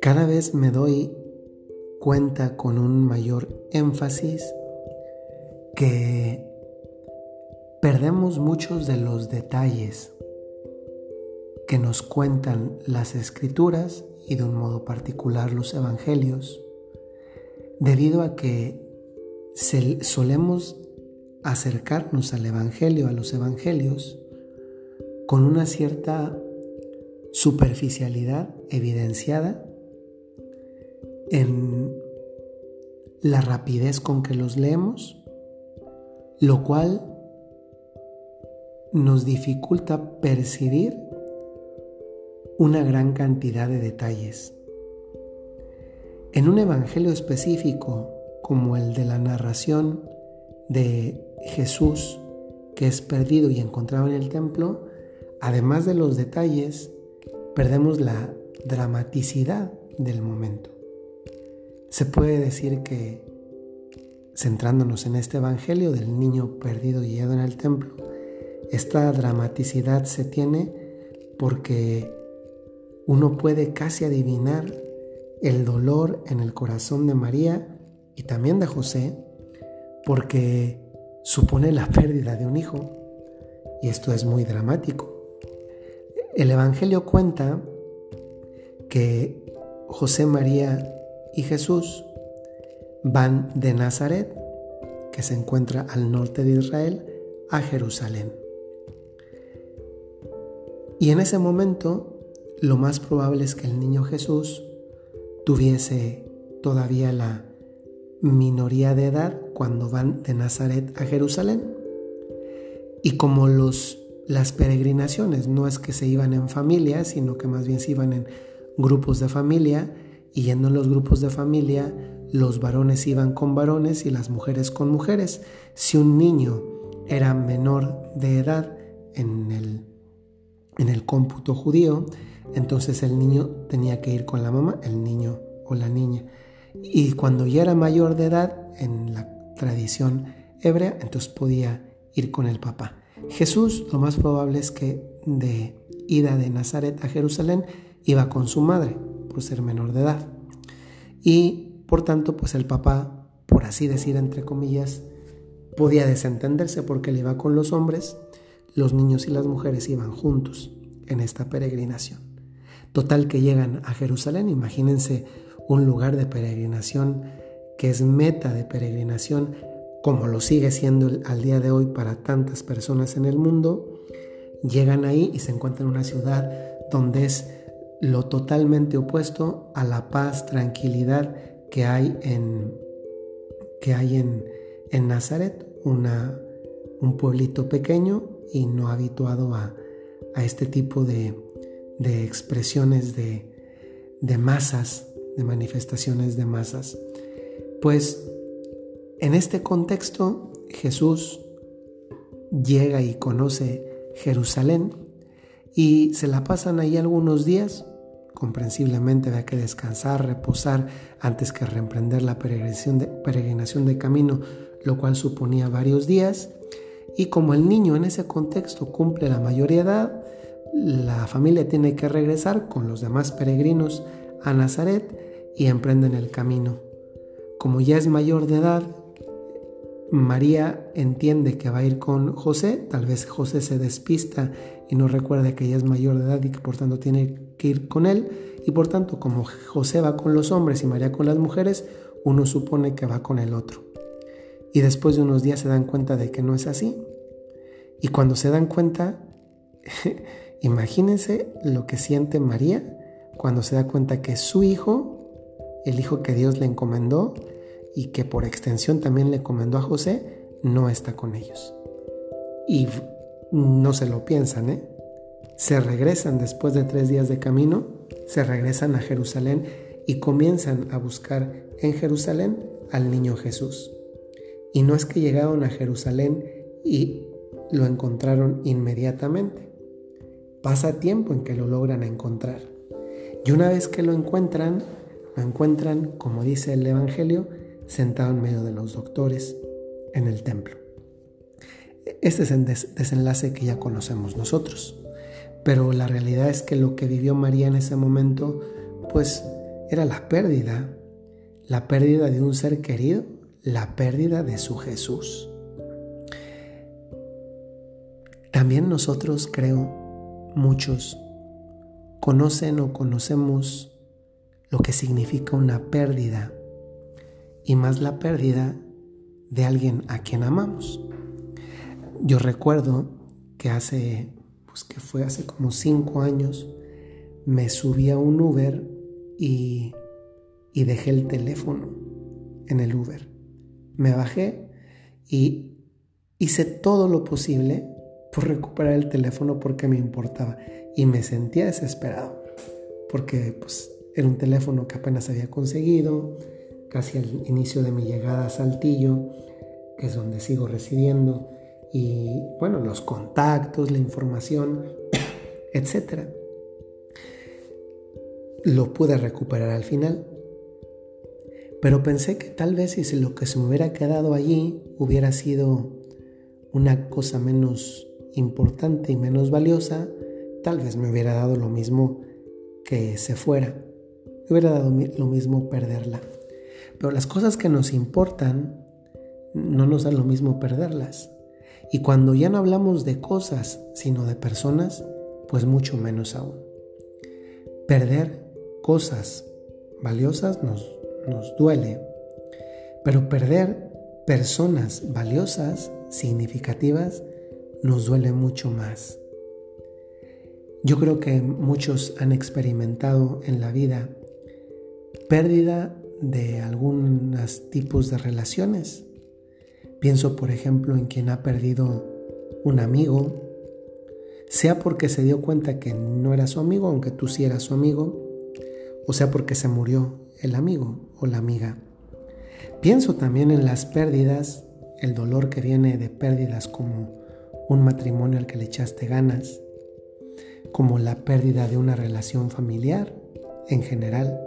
Cada vez me doy cuenta con un mayor énfasis que perdemos muchos de los detalles que nos cuentan las escrituras y de un modo particular los evangelios, debido a que solemos acercarnos al evangelio, a los evangelios, con una cierta superficialidad evidenciada en la rapidez con que los leemos, lo cual nos dificulta percibir una gran cantidad de detalles. En un evangelio específico, como el de la narración de Jesús que es perdido y encontrado en el templo, además de los detalles, perdemos la dramaticidad del momento. Se puede decir que, centrándonos en este Evangelio del niño perdido y hallado en el templo, esta dramaticidad se tiene porque uno puede casi adivinar el dolor en el corazón de María y también de José, porque supone la pérdida de un hijo, y esto es muy dramático. El Evangelio cuenta que José, María y Jesús van de Nazaret, que se encuentra al norte de Israel, a Jerusalén. Y en ese momento, lo más probable es que el niño Jesús tuviese todavía la minoría de edad cuando van de Nazaret a Jerusalén. Y como los, las peregrinaciones no es que se iban en familia, sino que más bien se iban en grupos de familia, y yendo en los grupos de familia, los varones iban con varones y las mujeres con mujeres. Si un niño era menor de edad en el, en el cómputo judío, entonces el niño tenía que ir con la mamá, el niño o la niña. Y cuando ya era mayor de edad, en la tradición hebrea, entonces podía ir con el papá. Jesús, lo más probable es que de ida de Nazaret a Jerusalén, iba con su madre ser menor de edad. Y por tanto, pues el papá, por así decir, entre comillas, podía desentenderse porque él iba con los hombres, los niños y las mujeres iban juntos en esta peregrinación. Total que llegan a Jerusalén, imagínense un lugar de peregrinación que es meta de peregrinación, como lo sigue siendo al día de hoy para tantas personas en el mundo, llegan ahí y se encuentran en una ciudad donde es lo totalmente opuesto a la paz, tranquilidad que hay en, que hay en, en Nazaret, una, un pueblito pequeño y no habituado a, a este tipo de, de expresiones de, de masas, de manifestaciones de masas. Pues en este contexto Jesús llega y conoce Jerusalén y se la pasan ahí algunos días. Comprensiblemente había que descansar, reposar antes que reemprender la peregrinación de, peregrinación de camino, lo cual suponía varios días. Y como el niño en ese contexto cumple la mayoría edad, la familia tiene que regresar con los demás peregrinos a Nazaret y emprenden el camino. Como ya es mayor de edad, María entiende que va a ir con José, tal vez José se despista y no recuerda que ella es mayor de edad y que por tanto tiene que ir con él, y por tanto como José va con los hombres y María con las mujeres, uno supone que va con el otro. Y después de unos días se dan cuenta de que no es así. Y cuando se dan cuenta, imagínense lo que siente María cuando se da cuenta que su hijo, el hijo que Dios le encomendó, y que por extensión también le encomendó a José, no está con ellos. Y no se lo piensan, ¿eh? Se regresan después de tres días de camino, se regresan a Jerusalén y comienzan a buscar en Jerusalén al niño Jesús. Y no es que llegaron a Jerusalén y lo encontraron inmediatamente. Pasa tiempo en que lo logran encontrar. Y una vez que lo encuentran, lo encuentran, como dice el Evangelio, sentado en medio de los doctores en el templo. Este es el desenlace que ya conocemos nosotros. Pero la realidad es que lo que vivió María en ese momento, pues era la pérdida, la pérdida de un ser querido, la pérdida de su Jesús. También nosotros, creo, muchos conocen o conocemos lo que significa una pérdida y más la pérdida de alguien a quien amamos. Yo recuerdo que hace, pues que fue hace como cinco años, me subí a un Uber y, y dejé el teléfono en el Uber. Me bajé y hice todo lo posible por recuperar el teléfono porque me importaba y me sentía desesperado porque pues era un teléfono que apenas había conseguido, casi al inicio de mi llegada a Saltillo, que es donde sigo residiendo, y bueno, los contactos, la información, etc. Lo pude recuperar al final. Pero pensé que tal vez si lo que se me hubiera quedado allí hubiera sido una cosa menos importante y menos valiosa, tal vez me hubiera dado lo mismo que se fuera. Hubiera dado lo mismo perderla. Pero las cosas que nos importan no nos dan lo mismo perderlas. Y cuando ya no hablamos de cosas, sino de personas, pues mucho menos aún. Perder cosas valiosas nos, nos duele, pero perder personas valiosas, significativas, nos duele mucho más. Yo creo que muchos han experimentado en la vida pérdida de algunos tipos de relaciones, Pienso, por ejemplo, en quien ha perdido un amigo, sea porque se dio cuenta que no era su amigo, aunque tú sí eras su amigo, o sea porque se murió el amigo o la amiga. Pienso también en las pérdidas, el dolor que viene de pérdidas como un matrimonio al que le echaste ganas, como la pérdida de una relación familiar en general.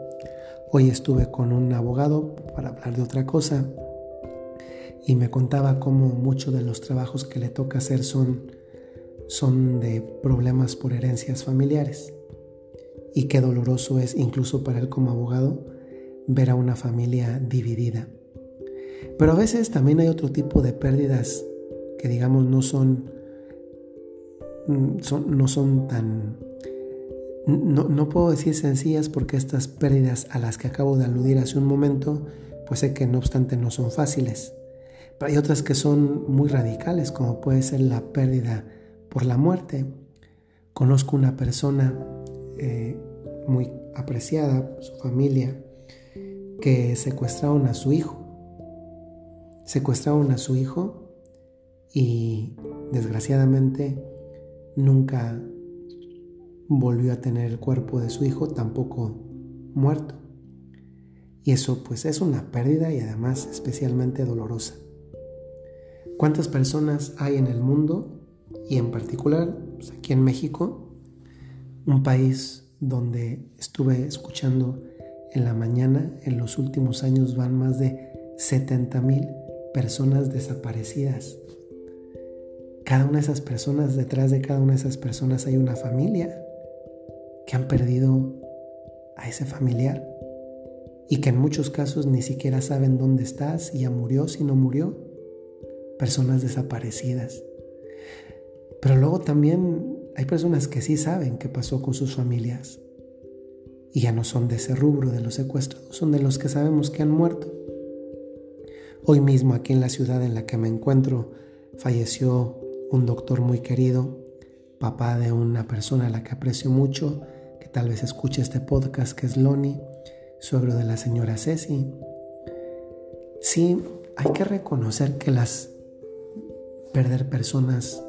Hoy estuve con un abogado para hablar de otra cosa y me contaba cómo muchos de los trabajos que le toca hacer son, son de problemas por herencias familiares y qué doloroso es incluso para él como abogado ver a una familia dividida. Pero a veces también hay otro tipo de pérdidas que digamos no son, mm, son no son tan... No, no puedo decir sencillas porque estas pérdidas a las que acabo de aludir hace un momento, pues sé que no obstante no son fáciles. Hay otras que son muy radicales, como puede ser la pérdida por la muerte. Conozco una persona eh, muy apreciada, su familia, que secuestraron a su hijo. Secuestraron a su hijo y desgraciadamente nunca volvió a tener el cuerpo de su hijo, tampoco muerto. Y eso pues es una pérdida y además especialmente dolorosa. ¿Cuántas personas hay en el mundo y en particular pues, aquí en México, un país donde estuve escuchando en la mañana, en los últimos años van más de 70 mil personas desaparecidas. Cada una de esas personas, detrás de cada una de esas personas hay una familia que han perdido a ese familiar y que en muchos casos ni siquiera saben dónde está, si ya murió, si no murió personas desaparecidas. Pero luego también hay personas que sí saben qué pasó con sus familias y ya no son de ese rubro de los secuestrados, son de los que sabemos que han muerto. Hoy mismo aquí en la ciudad en la que me encuentro falleció un doctor muy querido, papá de una persona a la que aprecio mucho, que tal vez escuche este podcast, que es Loni, suegro de la señora Ceci. Sí, hay que reconocer que las Perder personas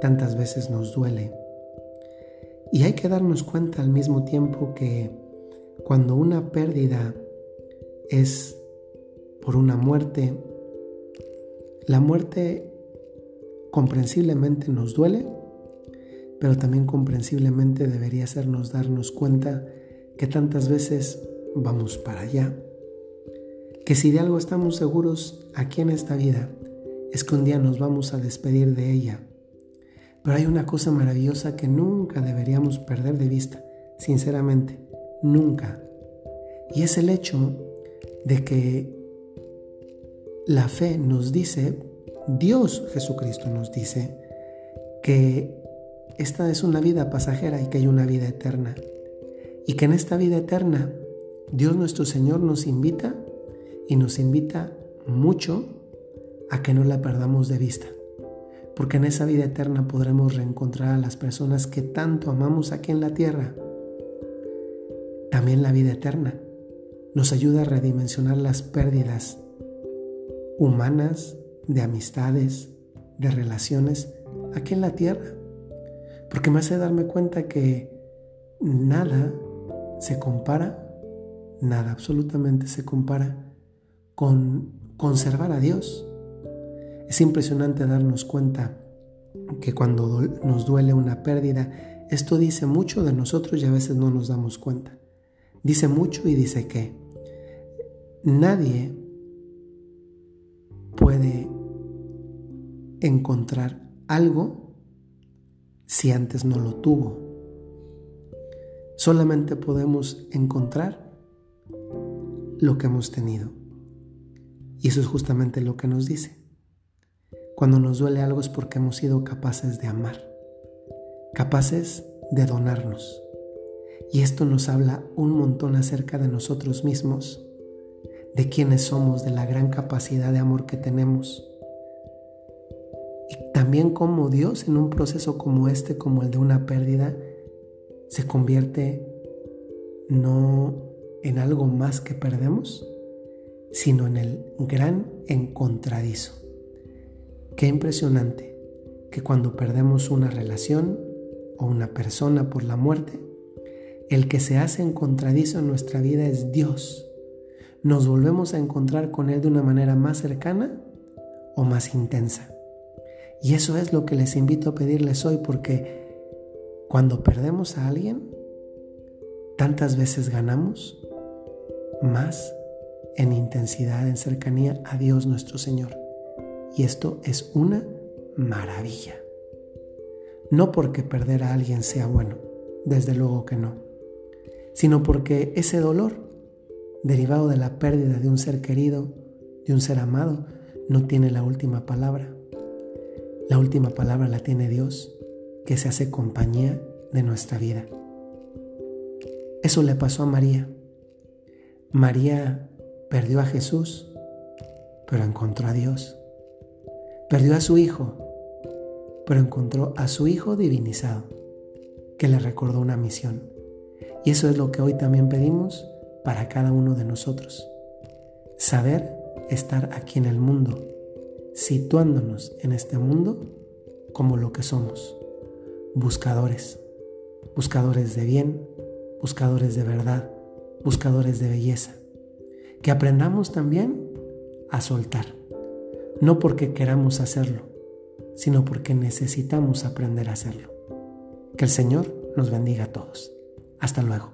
tantas veces nos duele. Y hay que darnos cuenta al mismo tiempo que cuando una pérdida es por una muerte, la muerte comprensiblemente nos duele, pero también comprensiblemente debería hacernos darnos cuenta que tantas veces vamos para allá, que si de algo estamos seguros aquí en esta vida, es que un día nos vamos a despedir de ella. Pero hay una cosa maravillosa que nunca deberíamos perder de vista, sinceramente, nunca. Y es el hecho de que la fe nos dice, Dios Jesucristo nos dice, que esta es una vida pasajera y que hay una vida eterna. Y que en esta vida eterna Dios nuestro Señor nos invita y nos invita mucho a que no la perdamos de vista. Porque en esa vida eterna podremos reencontrar a las personas que tanto amamos aquí en la tierra. También la vida eterna nos ayuda a redimensionar las pérdidas humanas, de amistades, de relaciones aquí en la tierra. Porque me hace darme cuenta que nada se compara, nada absolutamente se compara con conservar a Dios. Es impresionante darnos cuenta que cuando nos duele una pérdida, esto dice mucho de nosotros y a veces no nos damos cuenta. Dice mucho y dice que nadie puede encontrar algo si antes no lo tuvo. Solamente podemos encontrar lo que hemos tenido. Y eso es justamente lo que nos dice. Cuando nos duele algo es porque hemos sido capaces de amar, capaces de donarnos. Y esto nos habla un montón acerca de nosotros mismos, de quiénes somos, de la gran capacidad de amor que tenemos. También como Dios en un proceso como este, como el de una pérdida, se convierte no en algo más que perdemos, sino en el gran encontradizo. Qué impresionante que cuando perdemos una relación o una persona por la muerte, el que se hace encontradizo en nuestra vida es Dios. Nos volvemos a encontrar con Él de una manera más cercana o más intensa. Y eso es lo que les invito a pedirles hoy porque cuando perdemos a alguien, tantas veces ganamos más en intensidad, en cercanía a Dios nuestro Señor. Y esto es una maravilla. No porque perder a alguien sea bueno, desde luego que no, sino porque ese dolor, derivado de la pérdida de un ser querido, de un ser amado, no tiene la última palabra. La última palabra la tiene Dios, que se hace compañía de nuestra vida. Eso le pasó a María. María Perdió a Jesús, pero encontró a Dios. Perdió a su Hijo, pero encontró a su Hijo divinizado, que le recordó una misión. Y eso es lo que hoy también pedimos para cada uno de nosotros. Saber estar aquí en el mundo, situándonos en este mundo como lo que somos, buscadores, buscadores de bien, buscadores de verdad, buscadores de belleza que aprendamos también a soltar, no porque queramos hacerlo, sino porque necesitamos aprender a hacerlo. Que el Señor nos bendiga a todos. Hasta luego.